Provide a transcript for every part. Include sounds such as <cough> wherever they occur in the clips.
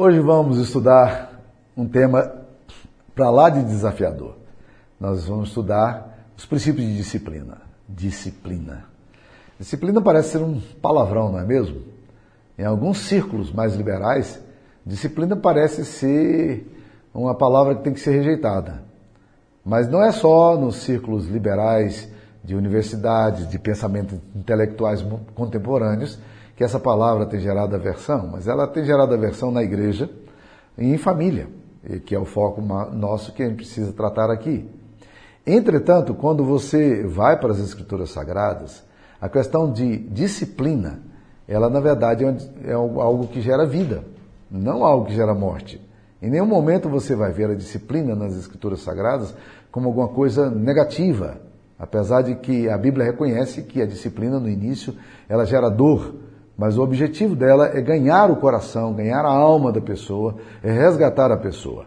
Hoje vamos estudar um tema para lá de desafiador. Nós vamos estudar os princípios de disciplina. Disciplina. Disciplina parece ser um palavrão, não é mesmo? Em alguns círculos mais liberais, disciplina parece ser uma palavra que tem que ser rejeitada. Mas não é só nos círculos liberais de universidades, de pensamentos intelectuais contemporâneos que essa palavra tem gerado aversão, mas ela tem gerado aversão na igreja e em família, que é o foco nosso que a gente precisa tratar aqui. Entretanto, quando você vai para as escrituras sagradas, a questão de disciplina, ela na verdade é, é algo que gera vida, não algo que gera morte. Em nenhum momento você vai ver a disciplina nas escrituras sagradas como alguma coisa negativa, apesar de que a Bíblia reconhece que a disciplina no início ela gera dor, mas o objetivo dela é ganhar o coração, ganhar a alma da pessoa, é resgatar a pessoa.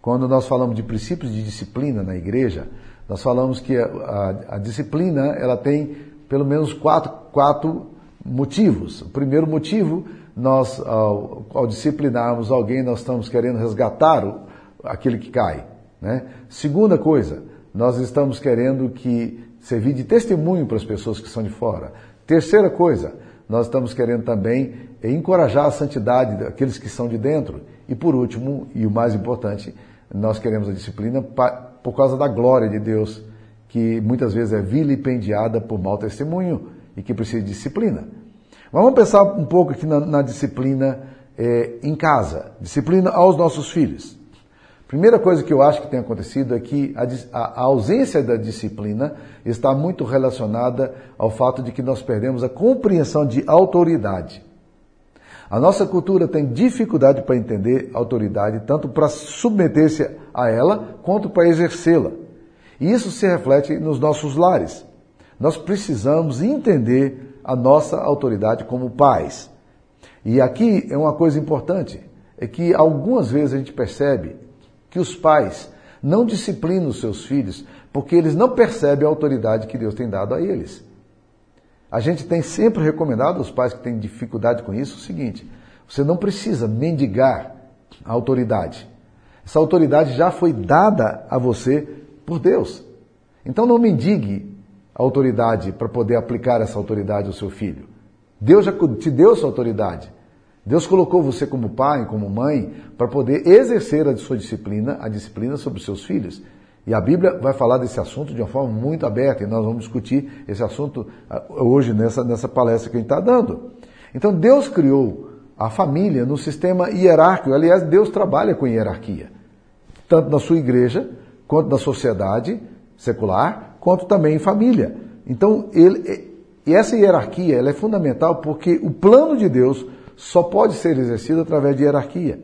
Quando nós falamos de princípios de disciplina na igreja, nós falamos que a, a, a disciplina ela tem pelo menos quatro, quatro motivos. O primeiro motivo, nós ao, ao disciplinarmos alguém, nós estamos querendo resgatar o, aquele que cai. Né? Segunda coisa, nós estamos querendo que servir de testemunho para as pessoas que são de fora. Terceira coisa, nós estamos querendo também encorajar a santidade daqueles que são de dentro. E por último, e o mais importante, nós queremos a disciplina por causa da glória de Deus, que muitas vezes é vilipendiada por mau testemunho e que precisa de disciplina. Mas vamos pensar um pouco aqui na, na disciplina é, em casa, disciplina aos nossos filhos. Primeira coisa que eu acho que tem acontecido é que a, a, ausência da disciplina está muito relacionada ao fato de que nós perdemos a compreensão de autoridade. A nossa cultura tem dificuldade para entender autoridade, tanto para submeter-se a ela, quanto para exercê-la. E isso se reflete nos nossos lares. Nós precisamos entender a nossa autoridade como pais. E aqui é uma coisa importante, é que algumas vezes a gente percebe que os pais não disciplinam os seus filhos porque eles não percebem a autoridade que Deus tem dado a eles. A gente tem sempre recomendado aos pais que têm dificuldade com isso o seguinte: você não precisa mendigar a autoridade. Essa autoridade já foi dada a você por Deus. Então não mendigue a autoridade para poder aplicar essa autoridade ao seu filho. Deus já te deu essa autoridade. Deus colocou você como pai, como mãe, para poder exercer a sua disciplina, a disciplina sobre os seus filhos. E a Bíblia vai falar desse assunto de uma forma muito aberta, e nós vamos discutir esse assunto ah, hoje nessa, nessa palestra que a gente está dando. Então Deus criou a família no sistema hierárquico. Aliás, Deus trabalha com hierarquia, tanto na sua igreja, quanto na sociedade secular, quanto também em família. Então, ele, e essa hierarquia ela é fundamental porque o plano de Deus só pode ser exercido através de hierarquia.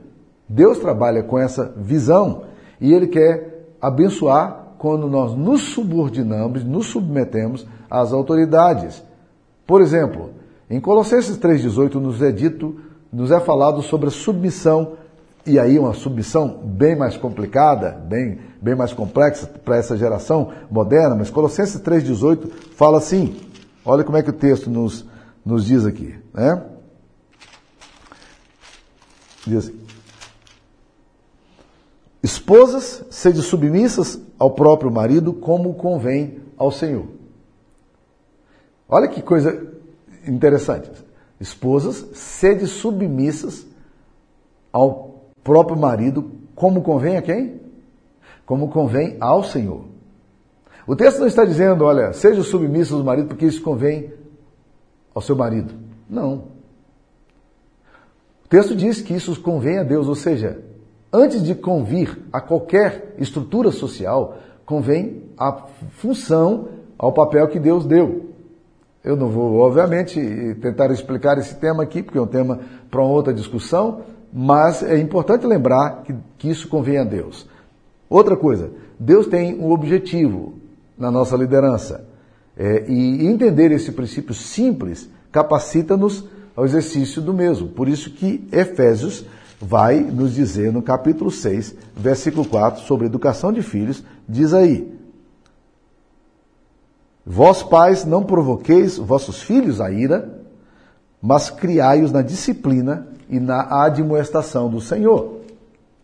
Deus trabalha com essa visão e Ele quer abençoar quando nós nos subordinamos, nos submetemos às autoridades. Por exemplo, em Colossenses 3,18 nos é dito, nos é falado sobre a submissão, e aí uma submissão bem mais complicada, bem, bem mais complexa para essa geração moderna, mas Colossenses 3,18 fala assim, olha como é que o texto nos, nos diz aqui, né? Diz assim, Esposas, sede submissas ao próprio marido, como convém ao Senhor. Olha que coisa interessante. Esposas, sede submissas ao próprio marido, como convém a quem? Como convém ao Senhor. O texto não está dizendo, olha, seja submissa ao marido porque isso convém ao seu marido. Não texto diz que isso convém a Deus, ou seja, antes de convir a qualquer estrutura social, convém a função, ao papel que Deus deu. Eu não vou, obviamente, tentar explicar esse tema aqui, porque é um tema para uma outra discussão, mas é importante lembrar que, que isso convém a Deus. Outra coisa, Deus tem um objetivo na nossa liderança. É, e entender esse princípio simples capacita-nos ao exercício do mesmo. Por isso que Efésios vai nos dizer no capítulo 6, versículo 4, sobre educação de filhos, diz aí: Vós pais não provoqueis vossos filhos a ira, mas criai-os na disciplina e na admoestação do Senhor.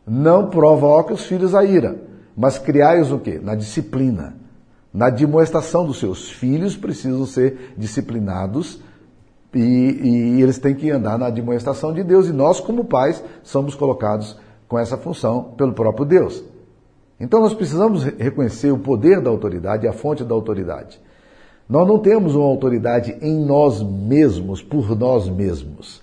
Não provoque os filhos a ira, mas criai-os o quê? Na disciplina. Na admoestação dos seus filhos precisam ser disciplinados e, e, eles têm que andar na admoestação de Deus. E nós, como pais, somos colocados com essa função pelo próprio Deus. Então nós precisamos reconhecer o poder da autoridade a fonte da autoridade. Nós não temos uma autoridade em nós mesmos, por nós mesmos.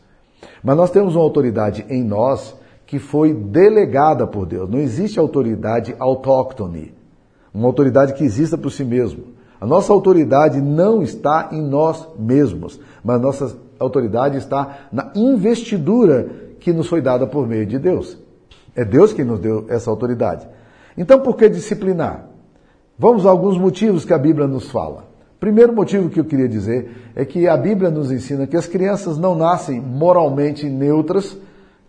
Mas nós temos uma autoridade em nós que foi delegada por Deus. Não existe autoridade autóctone, uma autoridade que exista por si mesmo. A nossa autoridade não está em nós mesmos, mas nossa autoridade está na investidura que nos foi dada por meio de Deus. É Deus quem nos deu essa autoridade. Então, por que disciplinar? Vamos a alguns motivos que a Bíblia nos fala. Primeiro motivo que eu queria dizer é que a Bíblia nos ensina que as crianças não nascem moralmente neutras,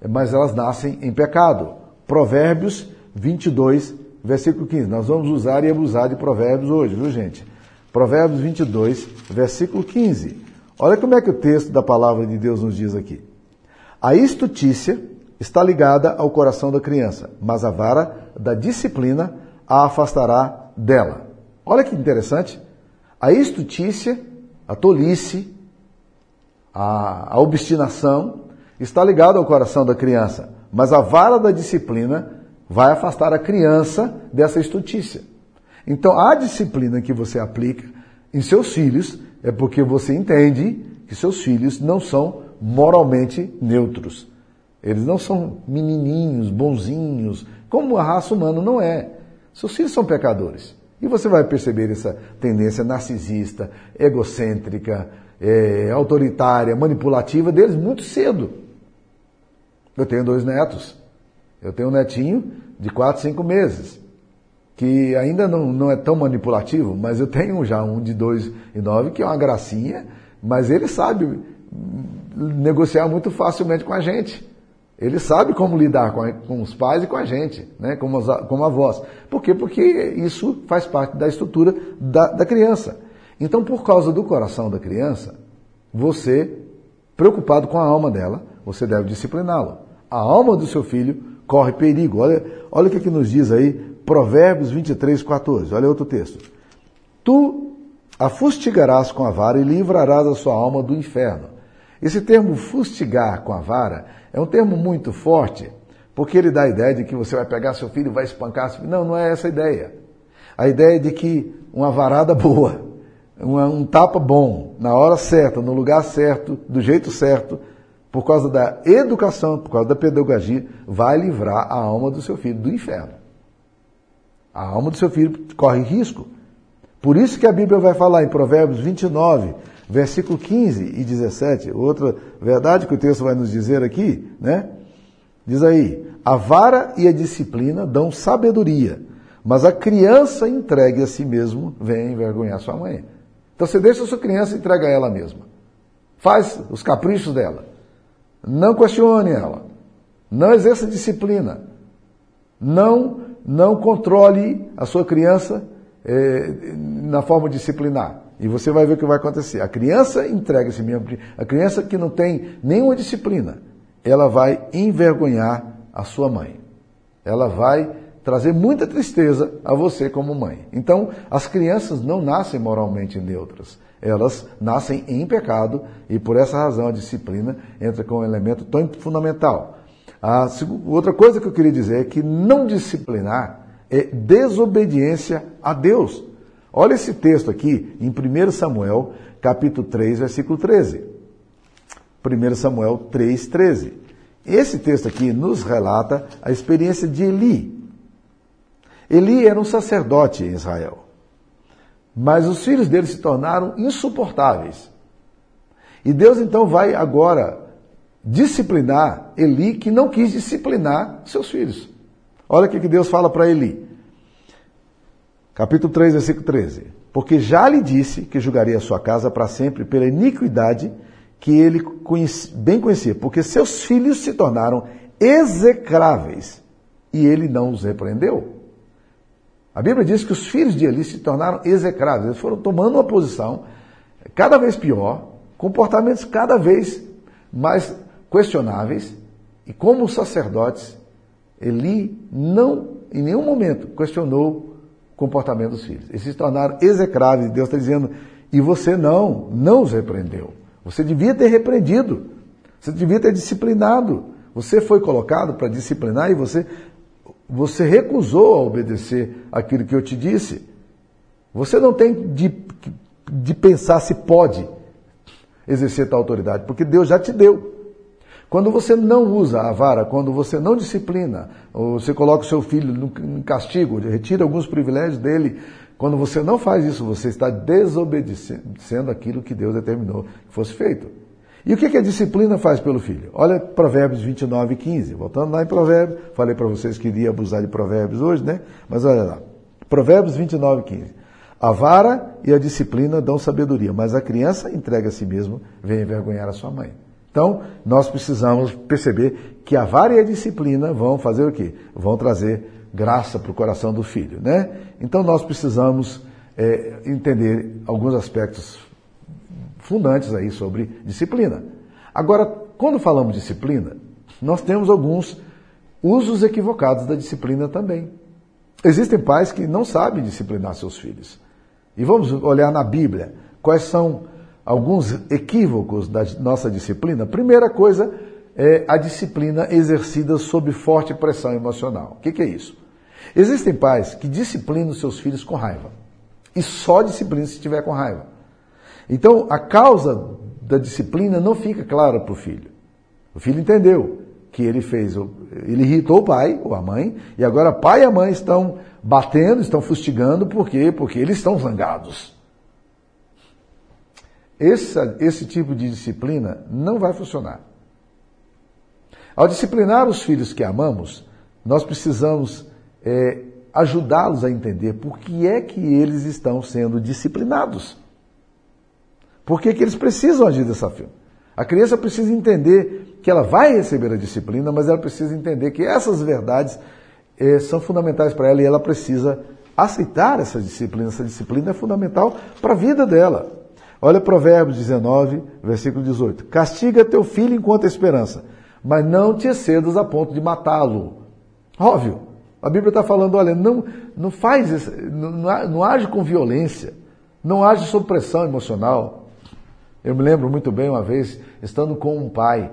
mas elas nascem em pecado. Provérbios 22, versículo 15. Nós vamos usar e abusar de provérbios hoje, viu gente? Provérbios 22, versículo 15. Olha como é que o texto da palavra de Deus nos diz aqui. A estutícia está ligada ao coração da criança, mas a vara da disciplina a afastará dela. Olha que interessante. A estutícia, a tolice, a, a obstinação está ligada ao coração da criança, mas a vara da disciplina vai afastar a criança dessa estutícia. Então, a disciplina que você aplica em seus filhos é porque você entende que seus filhos não são moralmente neutros. Eles não são menininhos, bonzinhos, como a raça humana não é. Seus filhos são pecadores. E você vai perceber essa tendência narcisista, egocêntrica, é, autoritária, manipulativa deles muito cedo. Eu tenho dois netos. Eu tenho um netinho de 4, 5 meses, que ainda não, não é tão manipulativo, mas eu tenho já um de 2 e 9, que é uma gracinha, mas ele sabe negociar muito facilmente com a gente. Ele sabe como lidar com, a, com, os pais e com a gente, né? como, as, como avós. Por quê? Porque isso faz parte da estrutura da, da criança. Então, por causa do coração da criança, você, preocupado com a alma dela, você deve discipliná-lo. A alma do seu filho corre perigo. Olha, olha o que, que nos diz aí, Provérbios 23, 14. Olha outro texto. Tu a fustigarás com a vara e livrarás a sua alma do inferno. Esse termo fustigar com a vara é um termo muito forte, porque ele dá a ideia de que você vai pegar seu filho e vai espancar seu filho. Não, não é essa a ideia. A ideia é de que uma varada <laughs> boa, uma, um tapa bom, na hora certa, no lugar certo, do jeito certo, por causa da educação, por causa da pedagogia, vai livrar a alma do seu filho do inferno. A alma do seu filho corre risco. Por isso que a Bíblia vai falar em Provérbios 29, versículo 15 e 17, outra verdade que o texto vai nos dizer aqui, né? Diz aí: a vara e a disciplina dão sabedoria, mas a criança entregue a si mesmo vem envergonhar sua mãe. Então você deixa a sua criança e entrega a ela mesma. Faz os caprichos dela. Não questione ela. Não exerça disciplina. Não, não controle a sua criança eh, na forma disciplinar. E você vai ver o que vai acontecer. A criança entrega esse mesmo. A criança que não tem nenhuma disciplina, ela vai envergonhar a sua mãe. Ela vai trazer muita tristeza a você como mãe. Então, as crianças não nascem moralmente neutras. Elas nascem em pecado e por essa razão a disciplina entra como um elemento tão fundamental. A outra coisa que eu queria dizer é que não disciplinar é desobediência a Deus. Olha esse texto aqui em 1 Samuel, capítulo 3, versículo 13. 1 Samuel 3, 13. Esse texto aqui nos relata a experiência de Eli. Eli era um sacerdote em Israel. Mas os filhos dele se tornaram insuportáveis. E Deus então vai agora disciplinar Eli, que não quis disciplinar seus filhos. Olha o que Deus fala para Eli capítulo 3, versículo 13. Porque já lhe disse que julgaria a sua casa para sempre pela iniquidade que ele bem conhecia, porque seus filhos se tornaram execráveis e ele não os repreendeu. A Bíblia diz que os filhos de Eli se tornaram execráveis, eles foram tomando uma posição cada vez pior, comportamentos cada vez mais questionáveis, E como sacerdotes, Eli não, em nenhum momento, questionou o comportamento dos filhos. Eles se tornaram execráveis. Deus está dizendo, e você não, não os repreendeu. Você devia ter repreendido. Você devia ter disciplinado. Você foi colocado para disciplinar e você, você recusou a obedecer aquilo que eu te disse. Você não tem de, de pensar se pode exercer tal autoridade, porque Deus já te deu. Quando você não usa a vara, quando você não disciplina, ou você coloca o seu filho em castigo, retira alguns privilégios dele, quando você não faz isso, você está desobedecendo aquilo que Deus determinou que fosse feito. E o que, que a disciplina faz pelo filho? Olha Provérbios 29 e 15. Voltando lá em Provérbios, falei para vocês que iria abusar de Provérbios hoje, né? Mas olha lá. Provérbios 29 e 15. A vara e a disciplina dão sabedoria, mas a criança entrega a si mesmo, vem envergonhar a sua mãe. Então, nós precisamos perceber que a vara e a disciplina vão fazer o quê? Vão trazer graça para o coração do filho, né? Então, nós precisamos é, entender alguns aspectos fundantes aí sobre disciplina. Agora, quando falamos disciplina, nós temos alguns usos equivocados da disciplina também. Existem pais que não sabem disciplinar seus filhos. E vamos olhar na Bíblia quais são alguns equívocos da nossa disciplina. Primeira coisa é a disciplina exercida sob forte pressão emocional. O que, é isso? Existem pais que disciplinam seus filhos com raiva. E só disciplina se estiver com raiva. Então, a causa da disciplina não fica clara para o filho. O filho entendeu que ele fez, ele irritou o pai ou a mãe, e agora pai e a mãe estão batendo, estão fustigando, por quê? Porque eles estão zangados. Esse, esse tipo de disciplina não vai funcionar. Ao disciplinar os filhos que amamos, nós precisamos é, ajudá-los a entender por que é que eles estão sendo disciplinados. Por que, que eles precisam agir dessa forma? A criança precisa entender que ela vai receber a disciplina, mas ela precisa entender que essas verdades eh, são fundamentais para ela e ela precisa aceitar essa disciplina. Essa disciplina é fundamental para a vida dela. Olha Provérbios 19, versículo 18. Castiga teu filho enquanto a esperança, mas não te excedas a ponto de matá-lo. Óbvio. A Bíblia está falando, olha, não, não faz isso, não, não age com violência, não age sob pressão emocional, eu me lembro muito bem uma vez, estando com um pai,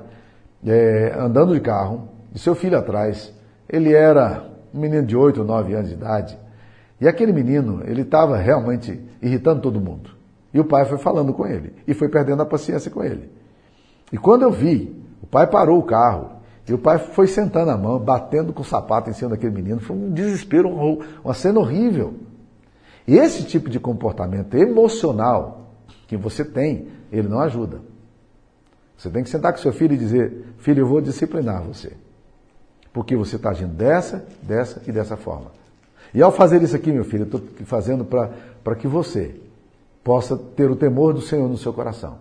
é, andando de carro, e seu filho atrás. Ele era um menino de 8 ou 9 anos de idade. E aquele menino, ele estava realmente irritando todo mundo. E o pai foi falando com ele. E foi perdendo a paciência com ele. E quando eu vi, o pai parou o carro. E o pai foi sentando a mão, batendo com o sapato em cima daquele menino. Foi um desespero, uma cena horrível. E esse tipo de comportamento emocional que você tem ele não ajuda. Você tem que sentar com seu filho e dizer: Filho, eu vou disciplinar você. Porque você está agindo dessa, dessa e dessa forma. E ao fazer isso aqui, meu filho, eu estou fazendo para que você possa ter o temor do Senhor no seu coração.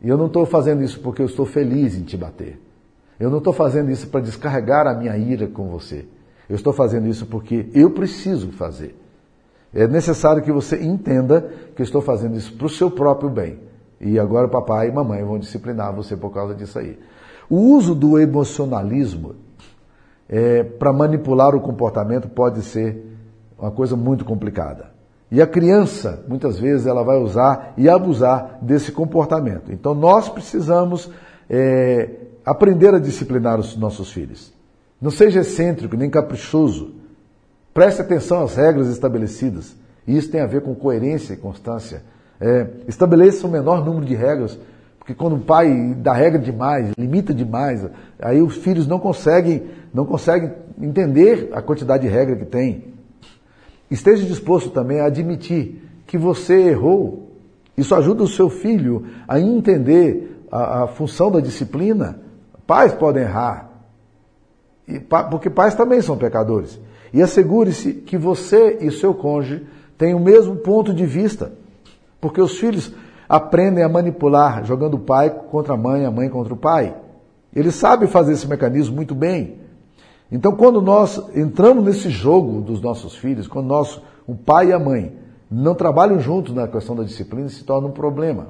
E eu não estou fazendo isso porque eu estou feliz em te bater. Eu não estou fazendo isso para descarregar a minha ira com você. Eu estou fazendo isso porque eu preciso fazer. É necessário que você entenda que eu estou fazendo isso para o seu próprio bem. E agora papai e mamãe vão disciplinar você por causa disso aí. O uso do emocionalismo é, para manipular o comportamento pode ser uma coisa muito complicada. E a criança, muitas vezes, ela vai usar e abusar desse comportamento. Então nós precisamos é, aprender a disciplinar os nossos filhos. Não seja excêntrico nem caprichoso. Preste atenção às regras estabelecidas. E isso tem a ver com coerência e constância. É, estabeleça o menor número de regras, porque quando o pai dá regra demais, limita demais, aí os filhos não conseguem, não conseguem entender a quantidade de regra que tem. Esteja disposto também a admitir que você errou. Isso ajuda o seu filho a entender a, a função da disciplina. Pais podem errar, e, porque pais também são pecadores. E assegure-se que você e seu cônjuge têm o mesmo ponto de vista. Porque os filhos aprendem a manipular, jogando o pai contra a mãe, a mãe contra o pai. Eles sabem fazer esse mecanismo muito bem. Então, quando nós entramos nesse jogo dos nossos filhos, quando nós, o pai e a mãe, não trabalham juntos na questão da disciplina, se torna um problema.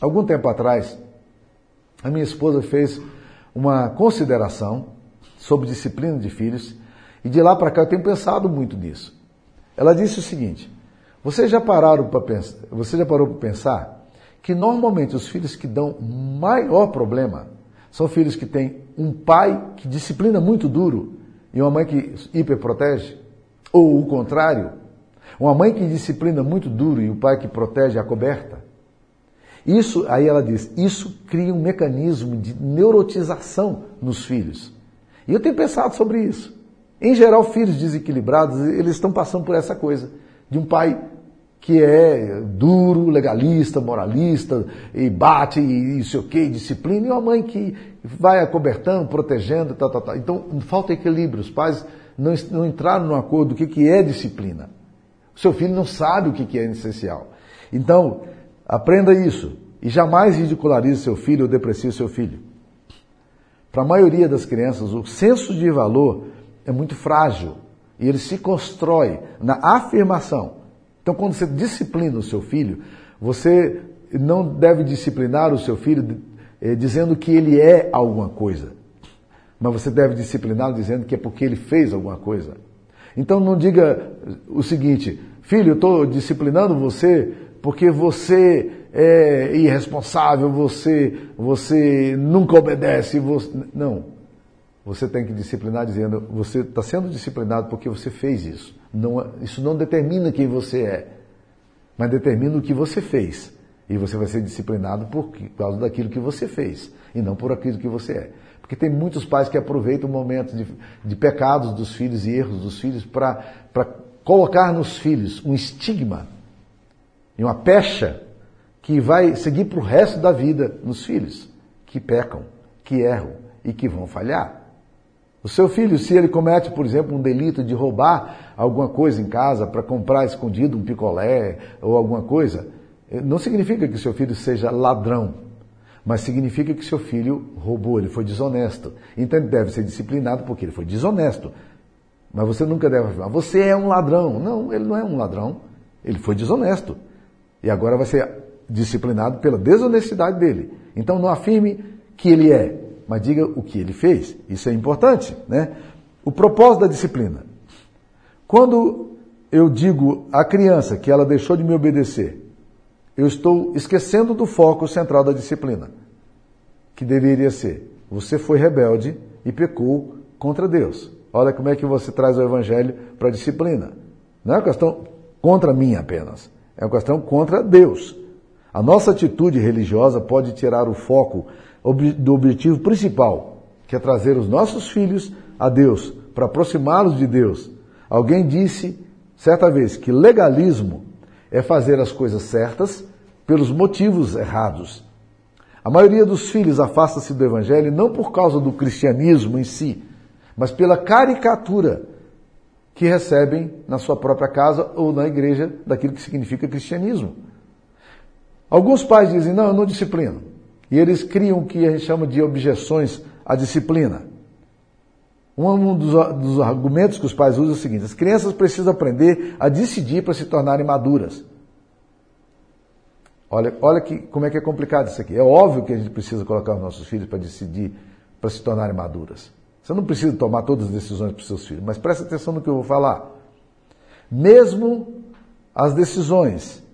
Algum tempo atrás, a minha esposa fez uma consideração sobre disciplina de filhos e de lá para cá eu tenho pensado muito nisso. Ela disse o seguinte: você já pararam para pensar, você já parou para pensar que normalmente os filhos que dão maior problema são filhos que têm um pai que disciplina muito duro e uma mãe que hiperprotege? Ou o contrário, uma mãe que disciplina muito duro e o pai que protege a coberta? Isso, aí ela diz, isso cria um mecanismo de neurotização nos filhos. E eu tenho pensado sobre isso. Em geral, filhos desequilibrados, eles estão passando por essa coisa de um pai que é duro, legalista, moralista, e bate, e isso o que, disciplina, e uma mãe que vai acobertando, protegendo, tal, tal, tal. Então, falta equilíbrio. Os pais não, não entraram no acordo do que, que é disciplina. O seu filho não sabe o que, que é essencial. Então, aprenda isso. E jamais ridicularize seu filho ou deprecie seu filho. Para a maioria das crianças, o senso de valor é muito frágil. E ele se constrói na afirmação então, quando você disciplina o seu filho, você não deve disciplinar o seu filho eh, dizendo que ele é alguma coisa, mas você deve discipliná-lo dizendo que é porque ele fez alguma coisa. Então, não diga o seguinte, filho, eu estou disciplinando você porque você é irresponsável, você, você nunca obedece. Você... Não. Você tem que disciplinar dizendo, você está sendo disciplinado porque você fez isso. Não, isso não determina quem você é, mas determina o que você fez. E você vai ser disciplinado por causa daquilo que você fez, e não por aquilo que você é. Porque tem muitos pais que aproveitam momentos de, de pecados dos filhos e erros dos filhos para colocar nos filhos um estigma e uma pecha que vai seguir para o resto da vida nos filhos, que pecam, que erram e que vão falhar. O seu filho, se ele comete, por exemplo, um delito de roubar alguma coisa em casa para comprar escondido um picolé ou alguma coisa, eh, não significa que seu filho seja ladrão, mas significa que seu filho roubou, ele foi desonesto. Então ele deve ser disciplinado porque ele foi desonesto. Mas você nunca deve afirmar, você é um ladrão. Não, ele não é um ladrão, ele foi desonesto. E agora vai ser disciplinado pela desonestidade dele. Então não afirme que ele é, mas diga o que ele fez. Isso é importante, né? O propósito da disciplina. Quando eu digo à criança que ela deixou de me obedecer, eu estou esquecendo do foco central da disciplina, que deveria ser: você foi rebelde e pecou contra Deus. Olha como é que você traz o evangelho para a disciplina. Não é uma questão contra mim apenas, é uma questão contra Deus. A nossa atitude religiosa pode tirar o foco do objetivo principal, que é trazer os nossos filhos a Deus, para aproximá-los de Deus. Alguém disse certa vez que legalismo é fazer as coisas certas pelos motivos errados. A maioria dos filhos afasta-se do evangelho não por causa do cristianismo em si, mas pela caricatura que recebem na sua própria casa ou na igreja daquilo que significa cristianismo. Alguns pais dizem: "Não, eu não disciplino". E eles criam o que a gente chama de objeções à disciplina. Um dos, dos argumentos que os pais usam é o seguinte: as crianças precisam aprender a decidir para se tornarem maduras. Olha, olha que, como é que é complicado isso aqui. É óbvio que a gente precisa colocar os nossos filhos para decidir, para se tornarem maduras. Você não precisa tomar todas as decisões para os seus filhos, mas preste atenção no que eu vou falar. Mesmo as decisões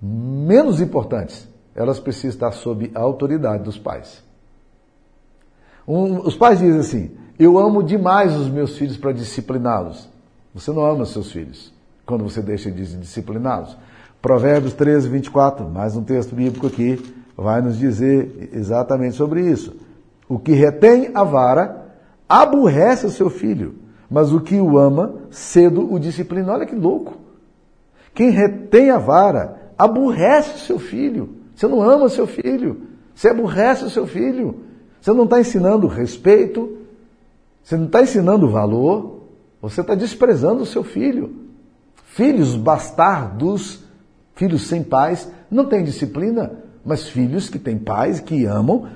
menos importantes elas precisam estar sob a autoridade dos pais. Um, os pais dizem assim: Eu amo demais os meus filhos para discipliná-los. Você não ama seus filhos quando você deixa de discipliná-los. Provérbios 13, 24, mais um texto bíblico aqui, vai nos dizer exatamente sobre isso. O que retém a vara aborrece o seu filho, mas o que o ama, cedo o disciplina. Olha que louco! Quem retém a vara aborrece o seu filho. Você não ama seu filho. Você aborrece o seu filho. Você não está ensinando respeito. Você não está ensinando valor. Você está desprezando o seu filho. Filhos bastardos, filhos sem pais, não têm disciplina. Mas filhos que têm pais, que amam,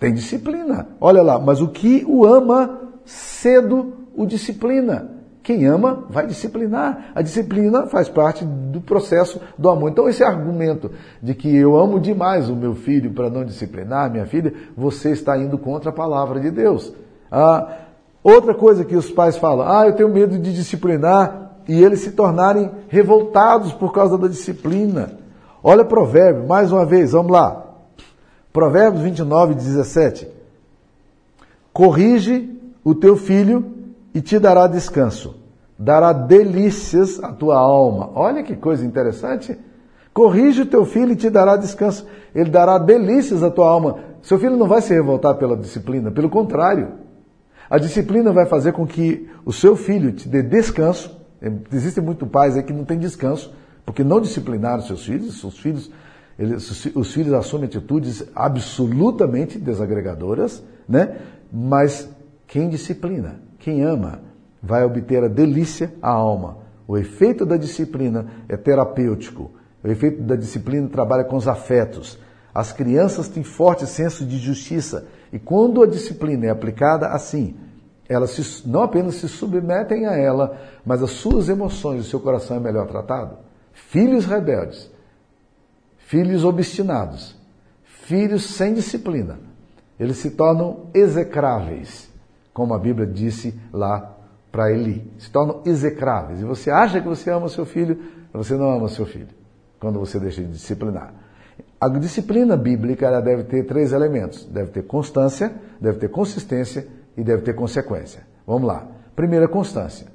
têm disciplina. Olha lá, mas o que o ama, cedo o disciplina. Quem ama vai disciplinar. A disciplina faz parte do processo do amor. Então, esse argumento de que eu amo demais o meu filho para não disciplinar minha filha, você está indo contra a palavra de Deus. Ah, outra coisa que os pais falam: ah, eu tenho medo de disciplinar e eles se tornarem revoltados por causa da disciplina. Olha Provérbio, mais uma vez, vamos lá. Provérbios 29, 17. Corrige o teu filho e te dará descanso. Dará delícias à tua alma. Olha que coisa interessante. Corrige o teu filho e te dará descanso. Ele dará delícias à tua alma. Seu filho não vai se revoltar pela disciplina, pelo contrário. A disciplina vai fazer com que o seu filho te dê descanso. Existem muitos pais aí que não têm descanso, porque não disciplinaram seus filhos. Os filhos, eles, os filhos assumem atitudes absolutamente desagregadoras, né? Mas quem disciplina? Quem ama vai obter a delícia à alma. O efeito da disciplina é terapêutico. O efeito da disciplina trabalha com os afetos. As crianças têm forte senso de justiça e quando a disciplina é aplicada assim, elas se, não apenas se submetem a ela, mas as suas emoções, o seu coração é melhor tratado. Filhos rebeldes, filhos obstinados, filhos sem disciplina, eles se tornam execráveis como a Bíblia disse lá para Eli. Se tornam execráveis. E você acha que você ama seu filho, você não ama seu filho, quando você deixa de disciplinar. A disciplina bíblica ela deve ter três elementos: deve ter constância, deve ter consistência e deve ter consequência. Vamos lá. Primeira, constância.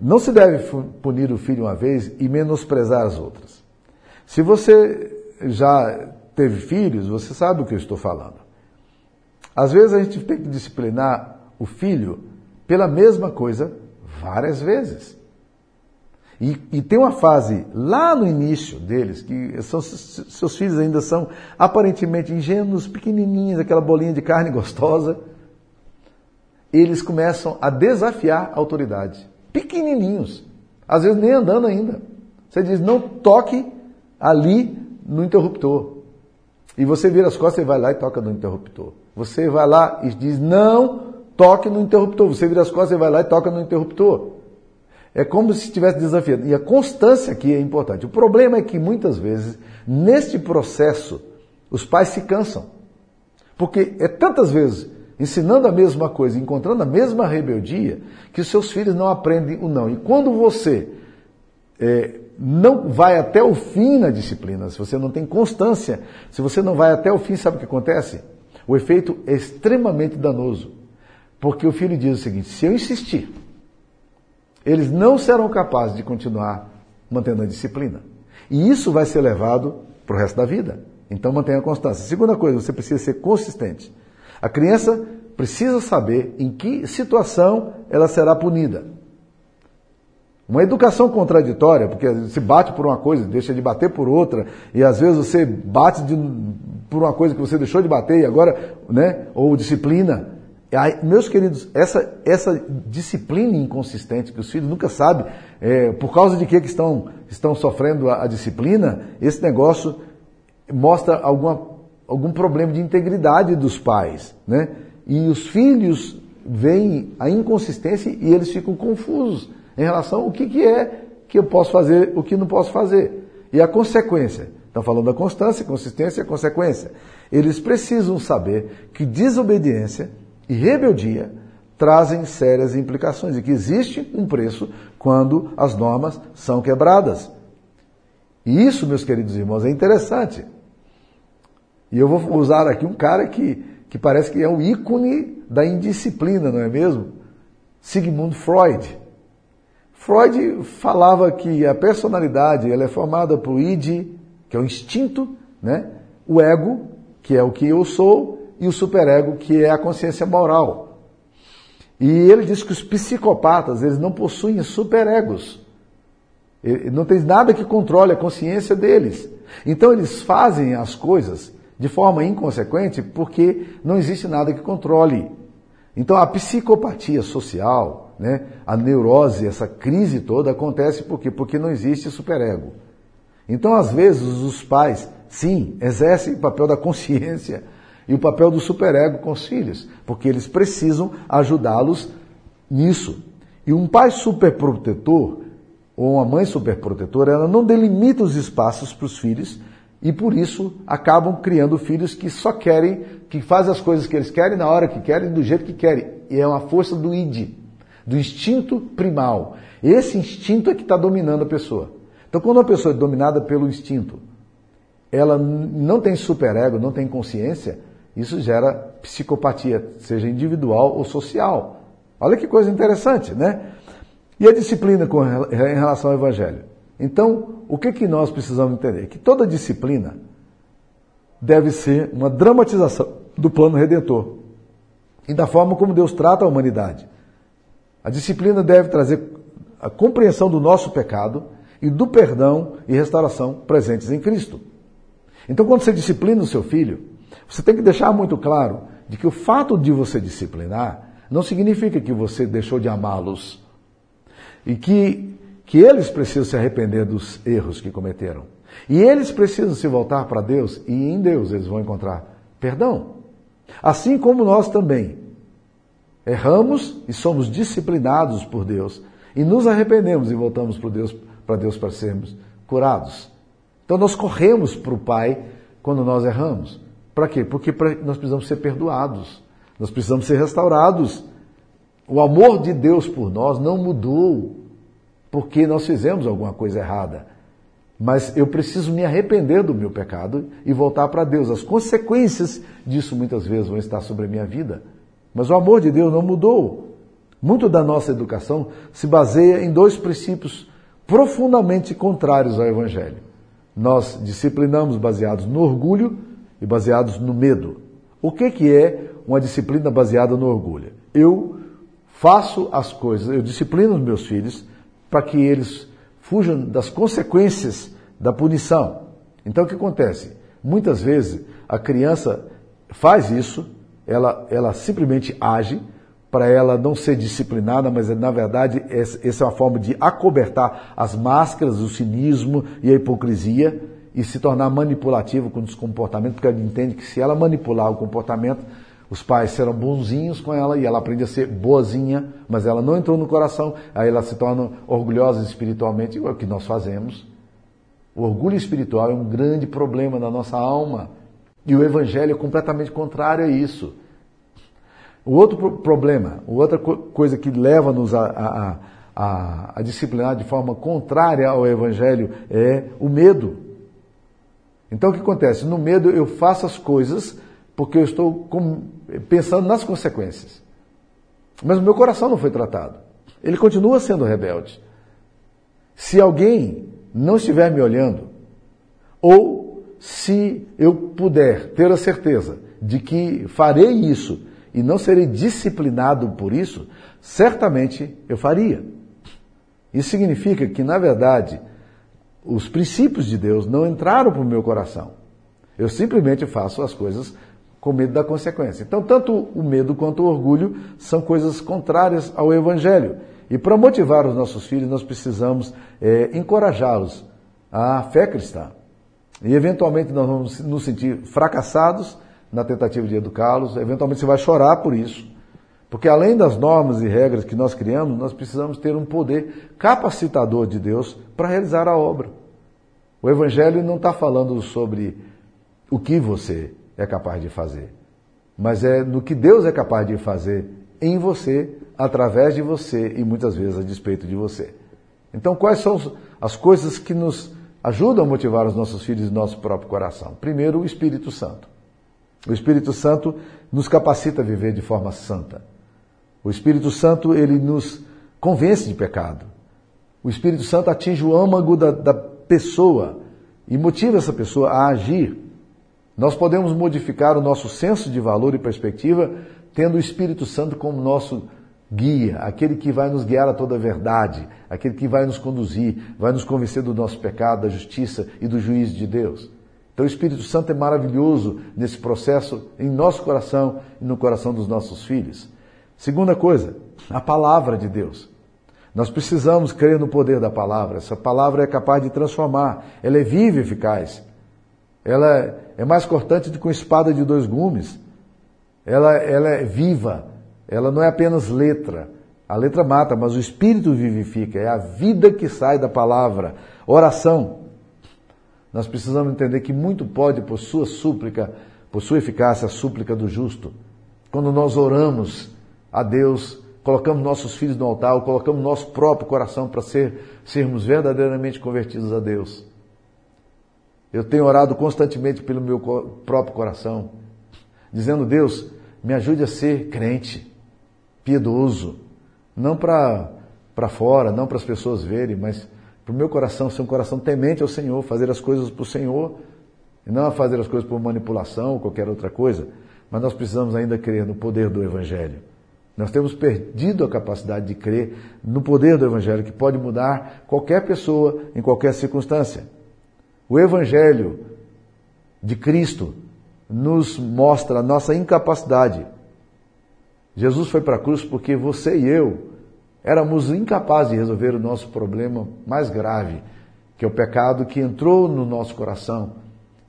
Não se deve punir o filho uma vez e menosprezar as outras. Se você já teve filhos, você sabe o que eu estou falando. Às vezes a gente tem que disciplinar o filho pela mesma coisa várias vezes. E, e, tem uma fase lá no início deles, que são, seus filhos ainda são aparentemente ingênuos, pequenininhos, aquela bolinha de carne <laughs> gostosa. Eles começam a desafiar a autoridade. Pequenininhos. Às vezes nem andando ainda. Você diz, não toque ali no interruptor. E você vira as costas e vai lá e toca no interruptor. Você vai lá e diz, não toque no interruptor. Você vira as costas, você vai lá e toca no interruptor. É como se estivesse desafiando. E a constância aqui é importante. O problema é que muitas vezes, neste processo, os pais se cansam. Porque é tantas vezes ensinando a mesma coisa, encontrando a mesma rebeldia, que os seus filhos não aprendem o não. E quando você é, não vai até o fim na disciplina, se você não tem constância, se você não vai até o fim, sabe o que acontece? O efeito é extremamente danoso. Porque o filho diz o seguinte: se eu insistir, eles não serão capazes de continuar mantendo a disciplina. E isso vai ser levado para o resto da vida. Então mantenha a constância. Segunda coisa, você precisa ser consistente. A criança precisa saber em que situação ela será punida. Uma educação contraditória, porque se bate por uma coisa, deixa de bater por outra, e às vezes você bate de, por uma coisa que você deixou de bater e agora, né, ou disciplina, meus queridos, essa, essa disciplina inconsistente que os filhos nunca sabem é, por causa de que, que estão, estão sofrendo a, a, disciplina, esse negócio mostra alguma, algum problema de integridade dos pais. Né? E os filhos veem a inconsistência e eles ficam confusos em relação ao que, que é que eu posso fazer, o que não posso fazer. E a consequência. Estão falando da constância, consistência e consequência. Eles precisam saber que desobediência e rebeldia trazem sérias implicações e que existe um preço quando as normas são quebradas. E isso, meus queridos irmãos, é interessante. E eu vou usar aqui um cara que, que parece que é o ícone da indisciplina, não é mesmo? Sigmund Freud. Freud falava que a personalidade ela é formada por id, que é o instinto, né? o ego, que é o que eu sou, e o superego, que é a consciência moral. E ele diz que os psicopatas, eles não possuem superegos. Não tem nada que controle a consciência deles. Então eles fazem as coisas de forma inconsequente porque não existe nada que controle. Então a psicopatia social, né, a neurose, essa crise toda acontece por quê? Porque não existe superego. Então às vezes os pais, sim, exercem o papel da consciência, e o papel do superego com os filhos, porque eles precisam ajudá-los nisso. E um pai superprotetor ou uma mãe superprotetora, ela não delimita os espaços para os filhos e por isso acabam criando filhos que só querem, que fazem as coisas que eles querem na hora que querem, do jeito que querem. E é uma força do id, do instinto primal. Esse instinto é que está dominando a pessoa. Então, quando uma pessoa é dominada pelo instinto, ela não tem superego, não tem consciência, isso gera psicopatia, seja individual ou social. Olha que coisa interessante, né? E a disciplina com, em relação ao Evangelho? Então, o que, que nós precisamos entender? Que toda disciplina deve ser uma dramatização do plano redentor e da forma como Deus trata a humanidade. A disciplina deve trazer a compreensão do nosso pecado e do perdão e restauração presentes em Cristo. Então, quando você disciplina o seu filho, você tem que deixar muito claro de que o fato de você disciplinar não significa que você deixou de amá-los e que, que eles precisam se arrepender dos erros que cometeram. E eles precisam se voltar para Deus e em Deus eles vão encontrar perdão. Assim como nós também erramos e somos disciplinados por Deus e nos arrependemos e voltamos para Deus para Deus para sermos curados. Então nós corremos para o Pai quando nós erramos. Para quê? Porque nós precisamos ser perdoados. Nós precisamos ser restaurados. O amor de Deus por nós não mudou porque nós fizemos alguma coisa errada. Mas eu preciso me arrepender do meu pecado e voltar para Deus. As consequências disso muitas vezes vão estar sobre a minha vida. Mas o amor de Deus não mudou. Muito da nossa educação se baseia em dois princípios profundamente contrários ao Evangelho. Nós disciplinamos baseados no orgulho e baseados no medo. O que, que é uma disciplina baseada no orgulho? Eu faço as coisas, eu disciplino os meus filhos para que eles fujam das consequências da punição. Então o que acontece? Muitas vezes a criança faz isso, ela, ela simplesmente age para ela não ser disciplinada, mas na verdade essa é uma forma de acobertar as máscaras, o cinismo e a hipocrisia e se tornar manipulativo com os comportamentos, porque ela entende que se ela manipular o comportamento, os pais serão bonzinhos com ela e ela aprende a ser boazinha, mas ela não entrou no coração, aí ela se torna orgulhosa espiritualmente, igual que nós fazemos. O orgulho espiritual é um grande problema da nossa alma. E o evangelho é completamente contrário a isso. O outro problema, outra coisa que leva-nos a, a, a, a, disciplinar de forma contrária ao evangelho é o medo. Então o que acontece? No medo eu faço as coisas porque eu estou pensando nas consequências. Mas o meu coração não foi tratado. Ele continua sendo rebelde. Se alguém não estiver me olhando, ou se eu puder ter a certeza de que farei isso e não serei disciplinado por isso, certamente eu faria. Isso significa que, na verdade, os princípios de Deus não entraram para o meu coração. Eu simplesmente faço as coisas com medo da consequência. Então, tanto o medo quanto o orgulho são coisas contrárias ao Evangelho. E para motivar os nossos filhos, nós precisamos é, encorajá-los à fé cristã. E eventualmente nós vamos nos sentir fracassados na tentativa de educá-los, eventualmente você vai chorar por isso. Porque além das normas e regras que nós criamos, nós precisamos ter um poder capacitador de Deus para realizar a obra. O Evangelho não está falando sobre o que você é capaz de fazer, mas é no que Deus é capaz de fazer em você, através de você e muitas vezes a despeito de você. Então, quais são as coisas que nos ajudam a motivar os nossos filhos e nosso próprio coração? Primeiro, o Espírito Santo. O Espírito Santo nos capacita a viver de forma santa. O Espírito Santo, ele nos convence de pecado. O Espírito Santo atinge o âmago da, da pessoa e motiva essa pessoa a agir nós podemos modificar o nosso senso de valor e perspectiva tendo o Espírito Santo como nosso guia, aquele que vai nos guiar a toda a verdade, aquele que vai nos conduzir, vai nos convencer do nosso pecado, da justiça e do juízo de Deus. Então o Espírito Santo é maravilhoso nesse processo em nosso coração e no coração dos nossos filhos. Segunda coisa, a palavra de Deus. Nós precisamos crer no poder da palavra. Essa palavra é capaz de transformar, ela é viva e eficaz. Ela é mais cortante do que uma espada de dois gumes. Ela, ela é viva. Ela não é apenas letra. A, A letra mata, mas o espírito vivifica. É a vida que sai da palavra. Oração. Nós precisamos entender que muito pode, por sua súplica, por sua eficácia, a súplica do justo. Quando nós oramos a Deus, colocamos nossos filhos no altar, colocamos nosso próprio coração para ser, sermos verdadeiramente convertidos a Deus. Eu tenho orado constantemente pelo meu próprio coração, dizendo: Deus, me ajude a ser crente, piedoso, não para fora, não para as pessoas verem, mas para o meu coração ser um coração temente ao Senhor, fazer as coisas para o Senhor, e não a fazer as coisas por manipulação ou qualquer outra coisa. Mas nós precisamos ainda crer no poder do Evangelho. Nós temos perdido a capacidade de crer no poder do Evangelho, que pode mudar qualquer pessoa em qualquer circunstância. O Evangelho de Cristo nos mostra a nossa incapacidade. Jesus foi para a cruz porque você e eu éramos incapazes de resolver o nosso problema mais grave, que é o pecado que entrou no nosso coração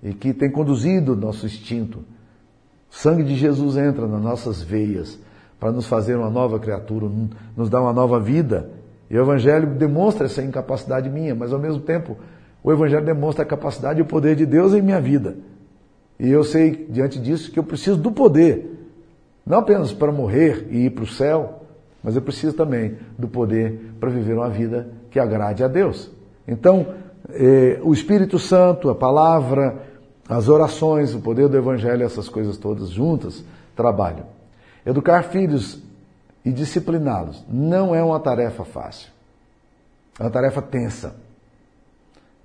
e que tem conduzido o nosso instinto. O sangue de Jesus entra nas nossas veias para nos fazer uma nova criatura, nos dar uma nova vida. E o Evangelho demonstra essa incapacidade minha, mas ao mesmo tempo o Evangelho demonstra a capacidade e o poder de Deus em minha vida. E eu sei, diante disso, que eu preciso do poder, não apenas para morrer e ir para o céu, mas eu preciso também do poder para viver uma vida que agrade a Deus. Então, eh, o Espírito Santo, a palavra, as orações, o poder do Evangelho, essas coisas todas juntas trabalham. Educar filhos e discipliná-los não é uma tarefa fácil. É uma tarefa tensa.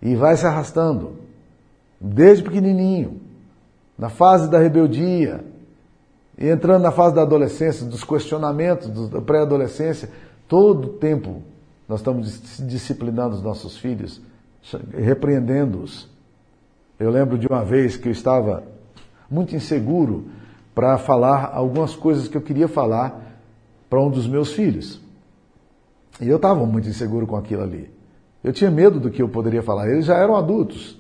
E vai se arrastando, desde pequenininho, na fase da rebeldia, e entrando na fase da adolescência, dos questionamentos, da pré-adolescência, todo tempo nós estamos disciplinando os nossos filhos, repreendendo-os. Eu lembro de uma vez que eu estava muito inseguro para falar algumas coisas que eu queria falar para um dos meus filhos. E eu estava muito inseguro com aquilo ali. Eu tinha medo do que eu poderia falar. Eles já eram adultos.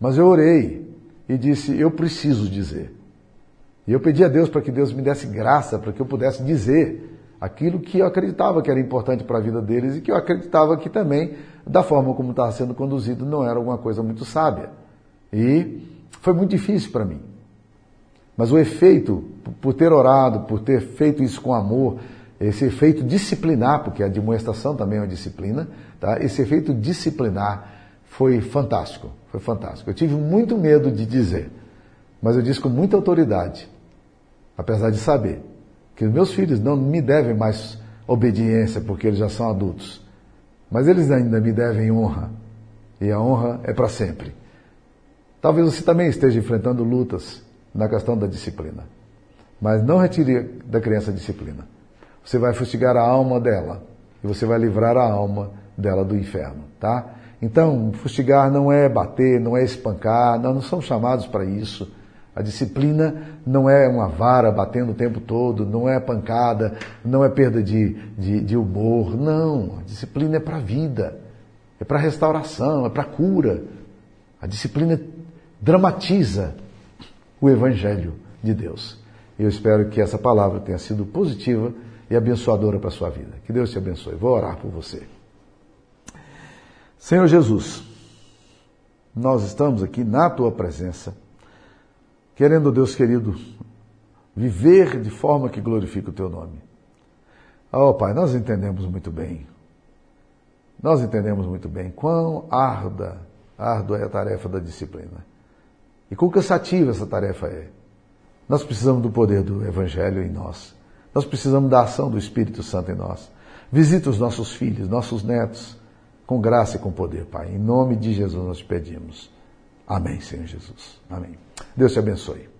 Mas eu orei e disse: Eu preciso dizer. E eu pedi a Deus para que Deus me desse graça para que eu pudesse dizer aquilo que eu acreditava que era importante para a vida deles e que eu acreditava que também, da forma como estava sendo conduzido, não era alguma coisa muito sábia. E foi muito difícil para mim. Mas o efeito, por ter orado, por ter feito isso com amor, esse efeito disciplinar, porque a demonstração também é uma disciplina, tá? esse efeito disciplinar foi fantástico, foi fantástico. Eu tive muito medo de dizer, mas eu disse com muita autoridade, apesar de saber que os meus filhos não me devem mais obediência, porque eles já são adultos, mas eles ainda me devem honra, e a honra é para sempre. Talvez você também esteja enfrentando lutas na questão da disciplina, mas não retire da criança a disciplina você vai fustigar a alma dela e você vai livrar a alma dela do inferno, tá? Então, fustigar não é bater, não é espancar, não, não somos chamados para isso. A disciplina não é uma vara batendo o tempo todo, não é pancada, não é perda de, de, de humor. Não, a disciplina é para a vida, é para restauração, é para cura. A disciplina dramatiza o Evangelho de Deus. Eu espero que essa palavra tenha sido positiva e abençoadora para a sua vida. Que Deus te abençoe. Vou orar por você. Senhor Jesus, nós estamos aqui na tua presença, querendo, Deus querido, viver de forma que glorifique o teu nome. Oh, Pai, nós entendemos muito bem. Nós entendemos muito bem quão árdua, árdua é a tarefa da disciplina. E quão cansativa essa tarefa é. Nós precisamos do poder do Evangelho em nós. Nós precisamos da ação do Espírito Santo em nós. Visita os nossos filhos, nossos netos, com graça e com poder, Pai. Em nome de Jesus nós te pedimos. Amém, Senhor Jesus. Amém. Deus te abençoe.